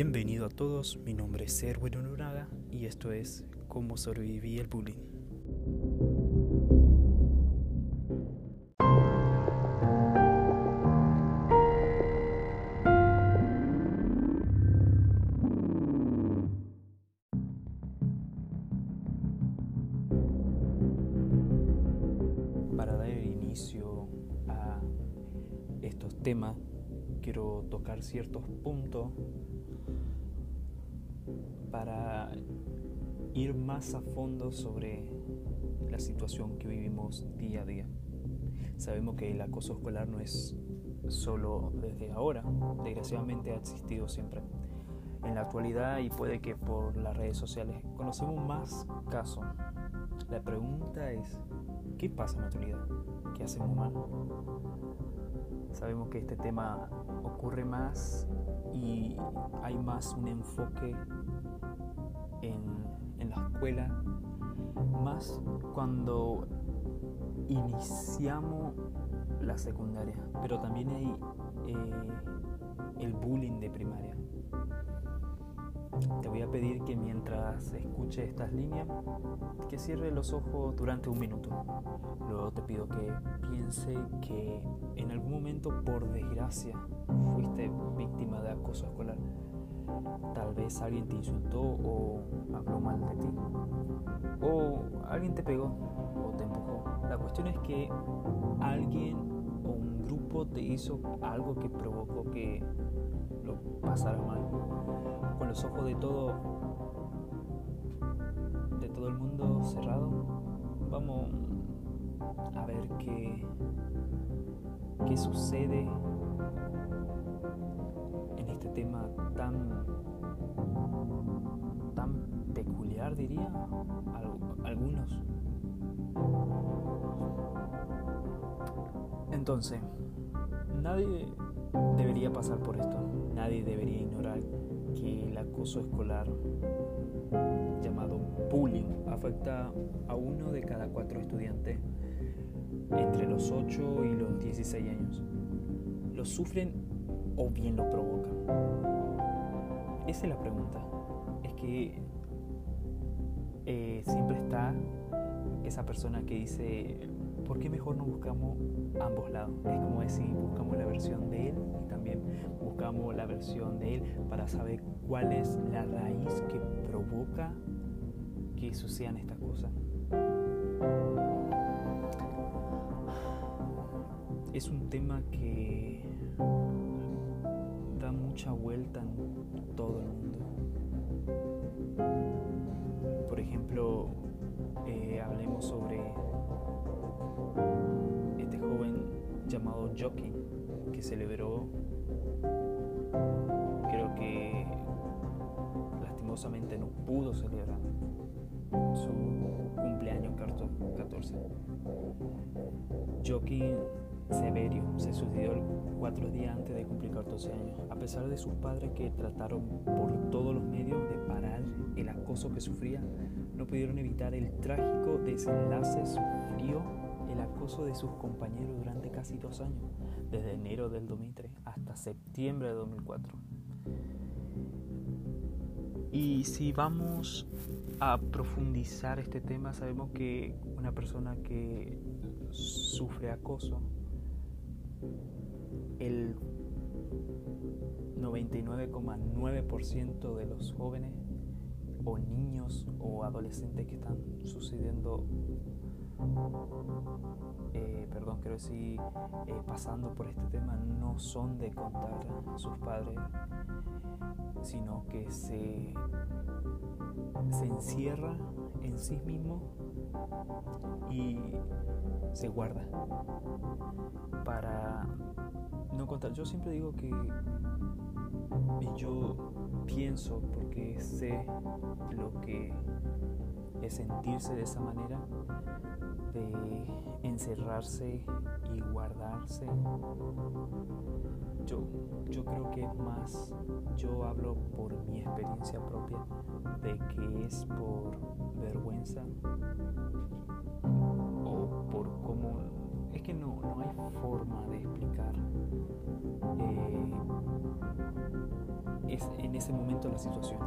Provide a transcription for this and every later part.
Bienvenido a todos, mi nombre es Erwin Unaga y esto es Cómo sobreviví el bullying. Para dar inicio a estos temas, quiero tocar ciertos puntos para ir más a fondo sobre la situación que vivimos día a día. Sabemos que el acoso escolar no es solo desde ahora, desgraciadamente ha existido siempre. En la actualidad y puede que por las redes sociales conocemos más casos. La pregunta es, ¿qué pasa en la actualidad? ¿Qué hacemos mal? Sabemos que este tema ocurre más y hay más un enfoque en, en la escuela, más cuando iniciamos la secundaria, pero también hay eh, el bullying de primaria. Te voy a pedir que mientras escuche estas líneas, que cierre los ojos durante un minuto. Luego te pido que piense que en algún momento, por desgracia, fuiste víctima de acoso escolar. Tal vez alguien te insultó o habló mal de ti. O alguien te pegó o te empujó. La cuestión es que alguien o un grupo te hizo algo que provocó que lo pasara mal con los ojos de todo de todo el mundo cerrado vamos a ver qué qué sucede en este tema tan tan peculiar diría algunos entonces nadie debería pasar por esto nadie debería ignorar que el acoso escolar llamado bullying afecta a uno de cada cuatro estudiantes entre los 8 y los 16 años. ¿Lo sufren o bien lo provocan? Esa es la pregunta. Es que eh, siempre está esa persona que dice, ¿por qué mejor no buscamos ambos lados? Es como decir, buscamos la versión de él y también buscamos la versión de él para saber cuál es la raíz que provoca que sucedan estas cosas. Es un tema que mucha vuelta en todo el mundo. Por ejemplo, eh, hablemos sobre este joven llamado Jockey que celebró, creo que lastimosamente no pudo celebrar su cumpleaños 14. Jockey Severio se suicidó cuatro días antes de cumplir 14 años, a pesar de sus padres que trataron por todos los medios de parar el acoso que sufría, no pudieron evitar el trágico desenlace, sufrió el acoso de sus compañeros durante casi dos años, desde enero del 2003 hasta septiembre de 2004. Y si vamos a profundizar este tema, sabemos que una persona que sufre acoso el 99,9% de los jóvenes o niños o adolescentes que están sucediendo, eh, perdón, quiero decir, eh, pasando por este tema, no son de contar a sus padres, sino que se, se encierra en sí mismo y se guarda para Yo siempre digo que yo pienso porque sé lo que es sentirse de esa manera, de encerrarse y guardarse. Yo, yo creo que es más, yo hablo por mi experiencia propia, de que es por vergüenza o por cómo no, hay forma de explicar eh, es en ese momento la situación.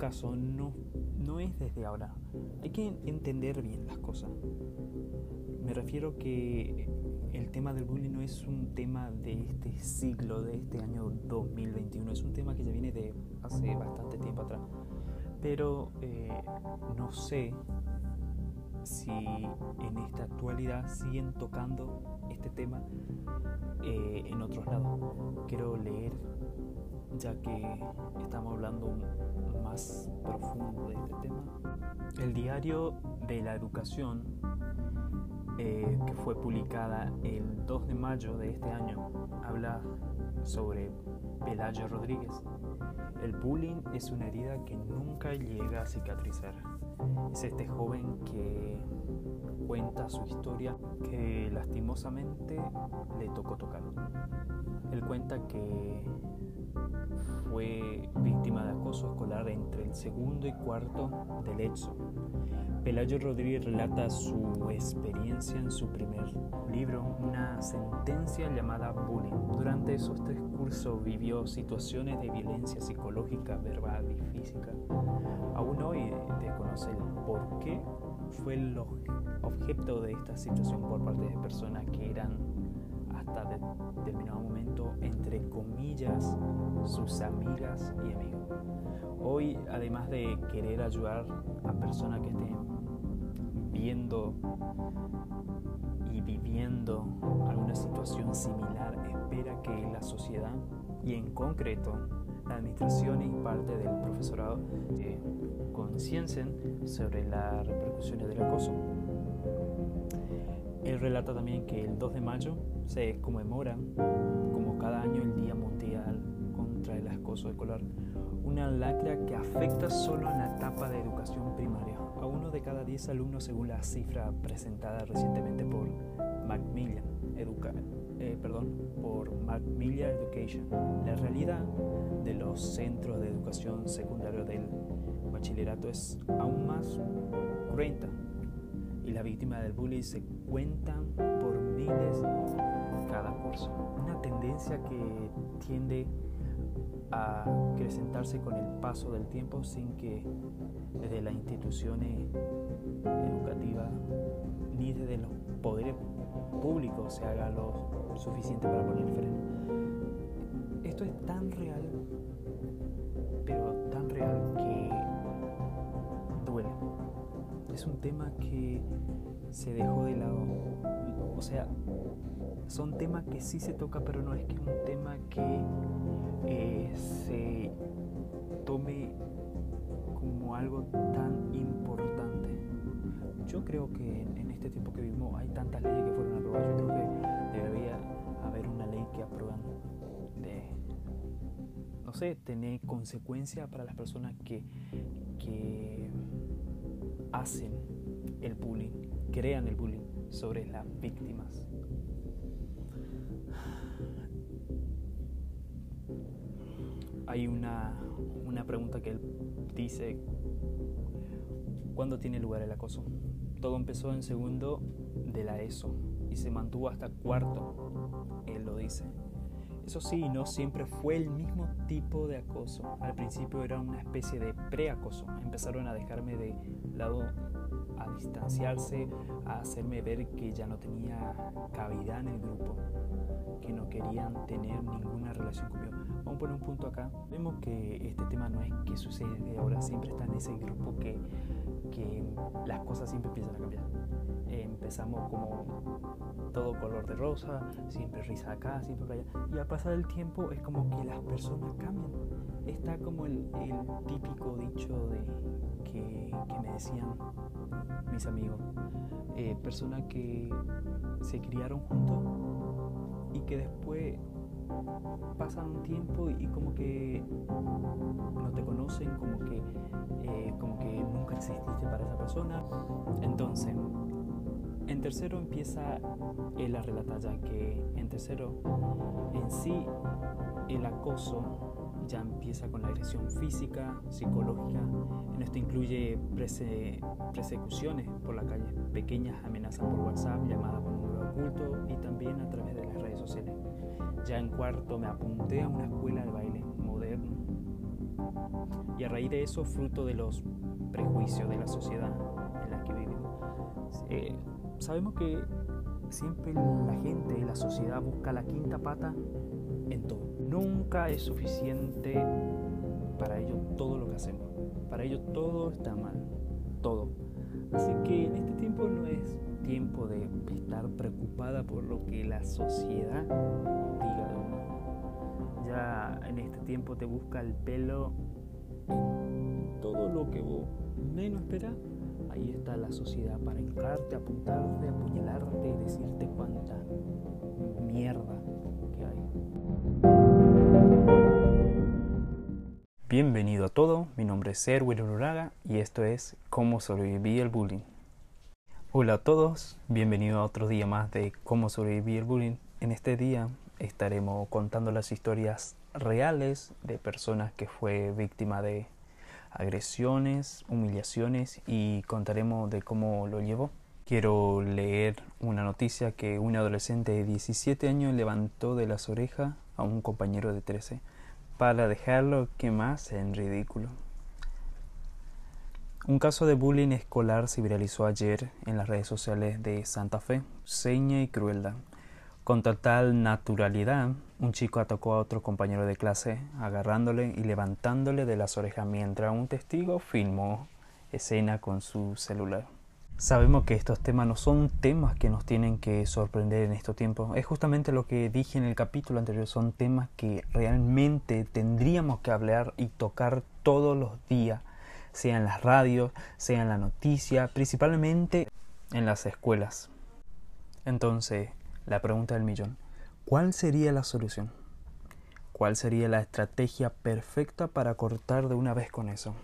Casos no, no es desde ahora, hay que entender bien las cosas. Me refiero que el tema del bullying no es un tema de este siglo, de este año 2021, es un tema que ya viene de hace bastante tiempo atrás. Pero eh, no sé si en esta actualidad siguen tocando este tema eh, en otros lados. Quiero leer, ya que estamos hablando más profundo de este tema. El diario de la educación eh, que fue publicada el 2 de mayo de este año, habla sobre Pelayo Rodríguez. El bullying es una herida que nunca llega a cicatrizar. Es este joven que cuenta su historia que lastimosamente le tocó tocar. Él cuenta que fue víctima de acoso escolar entre el segundo y cuarto del EXO. Pelayo Rodríguez relata su experiencia en su primer libro, una sentencia llamada Bullying. Durante esos tres cursos vivió situaciones de violencia psicológica, verbal y física. Aún hoy desconoce el por qué fue el objeto de esta situación por parte de personas que eran hasta determinado momento, entre comillas, sus amigas y amigos. Hoy, además de querer ayudar a personas que estén viendo y viviendo alguna situación similar, espera que la sociedad y en concreto la administración y parte del profesorado eh, conciencien sobre las repercusiones del acoso. Él relata también que el 2 de mayo se conmemora, como cada año, el Día Mundial contra el Acoso Escolar, una lacra que afecta solo en la etapa de educación primaria, a uno de cada 10 alumnos según la cifra presentada recientemente por Macmillan, Educa eh, perdón, por Macmillan Education. La realidad de los centros de educación secundaria del bachillerato es aún más cruenta y las víctimas del bullying se cuentan por miles cada curso. Una tendencia que tiende a acrecentarse con el paso del tiempo sin que desde las instituciones educativas ni desde los poderes públicos se haga lo suficiente para poner freno. Esto es tan real, pero tan real que Es un tema que se dejó de lado. O sea, son temas que sí se toca, pero no es que es un tema que eh, se tome como algo tan importante. Yo creo que en, este tiempo que vivimos hay tantas leyes que fueron aprobadas. Yo creo que debería haber una ley que aprueban de, no sé, tener consecuencias para las personas que, que hacen el bullying, crean el bullying sobre las víctimas. hay una, pregunta que él dice, ¿cuándo tiene lugar el acoso? Todo empezó en segundo de la ESO y se mantuvo hasta cuarto, él lo dice. Eso sí, no siempre fue el mismo tipo de acoso. Al principio era una especie de preacoso. Empezaron a dejarme de lado, a distanciarse, a hacerme ver que ya no tenía cavidad en el grupo, que no querían tener ninguna relación conmigo. Vamos a poner un punto acá. Vemos que este tema no es que sucede de ahora, siempre está en ese grupo que, que las cosas siempre empiezan a cambiar. Empezamos como todo color de rosa, siempre risa acá, siempre para allá. Y al pasar el tiempo es como que las personas cambian. Está como el, típico dicho de que, que, me decían mis amigos. Eh, personas que se criaron juntos y que después pasan un tiempo y como que no te conocen, como que, eh, como que nunca exististe para esa persona. Entonces, en tercero empieza el a ya que en tercero en sí el acoso ya empieza con la agresión física, psicológica. En esto incluye persecuciones por la calle, pequeñas amenazas por WhatsApp, llamadas por número oculto y también a través de las redes sociales. Ya en cuarto me apunté a una escuela de baile moderno. Y a raíz de eso, fruto de los prejuicios de la sociedad en la que vivimos, eh, sabemos que siempre la gente, la sociedad busca la quinta pata en todo. Nunca es suficiente para ello todo lo que hacemos. Para ello todo está mal. Todo. Así que en este tiempo no es tiempo de estar preocupada por lo que la sociedad diga. Ya en este tiempo te busca el pelo todo lo que vos menos esperas. Ahí está la sociedad para hincarte, apuntarte, apuñalarte y decirte cuánta mierda que hay. Bienvenido a todo, mi nombre es Erwin Uraga y esto es Cómo sobreviví el bullying. Hola a todos, bienvenido a otro día más de Cómo sobreviví el bullying. En este día estaremos contando las historias reales de personas que fue víctima de agresiones, humillaciones y contaremos de cómo lo llevó. Quiero leer una noticia que un adolescente de 17 años levantó de las orejas a un compañero de 13 para dejarlo que más en ridículo. Un caso de bullying escolar se viralizó ayer en las redes sociales de Santa Fe, seña y crueldad. Con total naturalidad, un chico atacó a otro compañero de clase, agarrándole y levantándole de las orejas mientras un testigo filmó escena con su celular. Sabemos que estos temas no son temas que nos tienen que sorprender en estos tiempos. Es justamente lo que dije en el capítulo anterior. Son temas que realmente tendríamos que hablar y tocar todos los días, sea en las radios, sea en la noticia, principalmente en las escuelas. Entonces, la pregunta del millón. ¿Cuál sería la solución? ¿Cuál sería la estrategia perfecta para cortar de una vez con eso?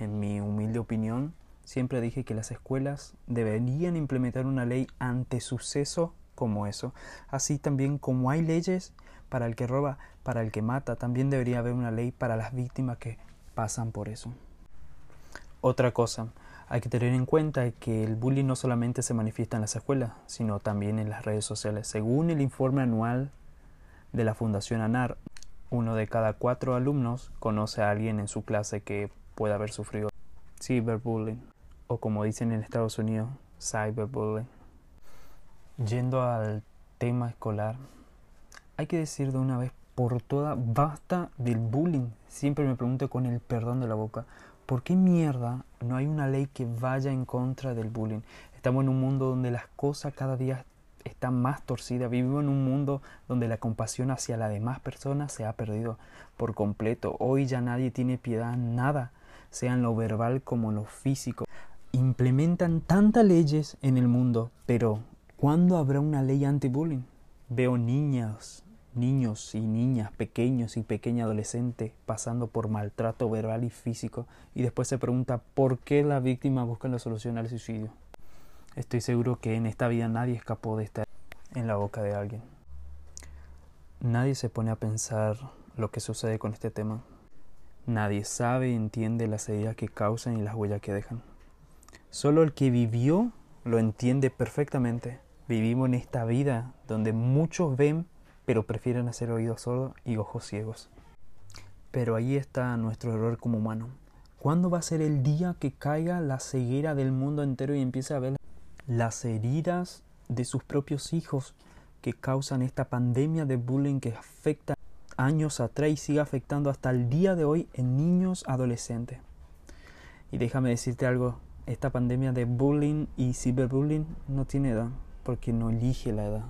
En mi humilde opinión, Siempre dije que las escuelas deberían implementar una ley ante suceso como eso. Así también como hay leyes para el que roba, para el que mata, también debería haber una ley para las víctimas que pasan por eso. Otra cosa, hay que tener en cuenta que el bullying no solamente se manifiesta en las escuelas, sino también en las redes sociales. Según el informe anual de la Fundación ANAR, uno de cada cuatro alumnos conoce a alguien en su clase que pueda haber sufrido cyberbullying o como dicen en Estados Unidos, cyberbullying. Yendo al tema escolar, hay que decir de una vez por todas, basta del bullying. Siempre me pregunto con el perdón de la boca, ¿por qué mierda no hay una ley que vaya en contra del bullying? Estamos en un mundo donde las cosas cada día están más torcidas. Vivimos en un mundo donde la compasión hacia las demás personas se ha perdido por completo. Hoy ya nadie tiene piedad, nada, sea en lo verbal como en lo físico implementan tantas leyes en el mundo, pero ¿cuándo habrá una ley anti-bullying? Veo niñas, niños y niñas, pequeños y pequeñas adolescentes pasando por maltrato verbal y físico y después se pregunta por qué la víctima busca la solución al suicidio. Estoy seguro que en esta vida nadie escapó de estar en la boca de alguien. Nadie se pone a pensar lo que sucede con este tema. Nadie sabe y entiende las heridas que causan y las huellas que dejan. Solo el que vivió lo entiende perfectamente. Vivimos en esta vida donde muchos ven, pero prefieren hacer oídos sordos y ojos ciegos. Pero ahí está nuestro error como humano. ¿Cuándo va a ser el día que caiga la ceguera del mundo entero y empiece a ver las heridas de sus propios hijos que causan esta pandemia de bullying que afecta años atrás y sigue afectando hasta el día de hoy en niños adolescentes? Y déjame decirte algo, esta pandemia de bullying y ciberbullying no tiene edad, porque no elige la edad.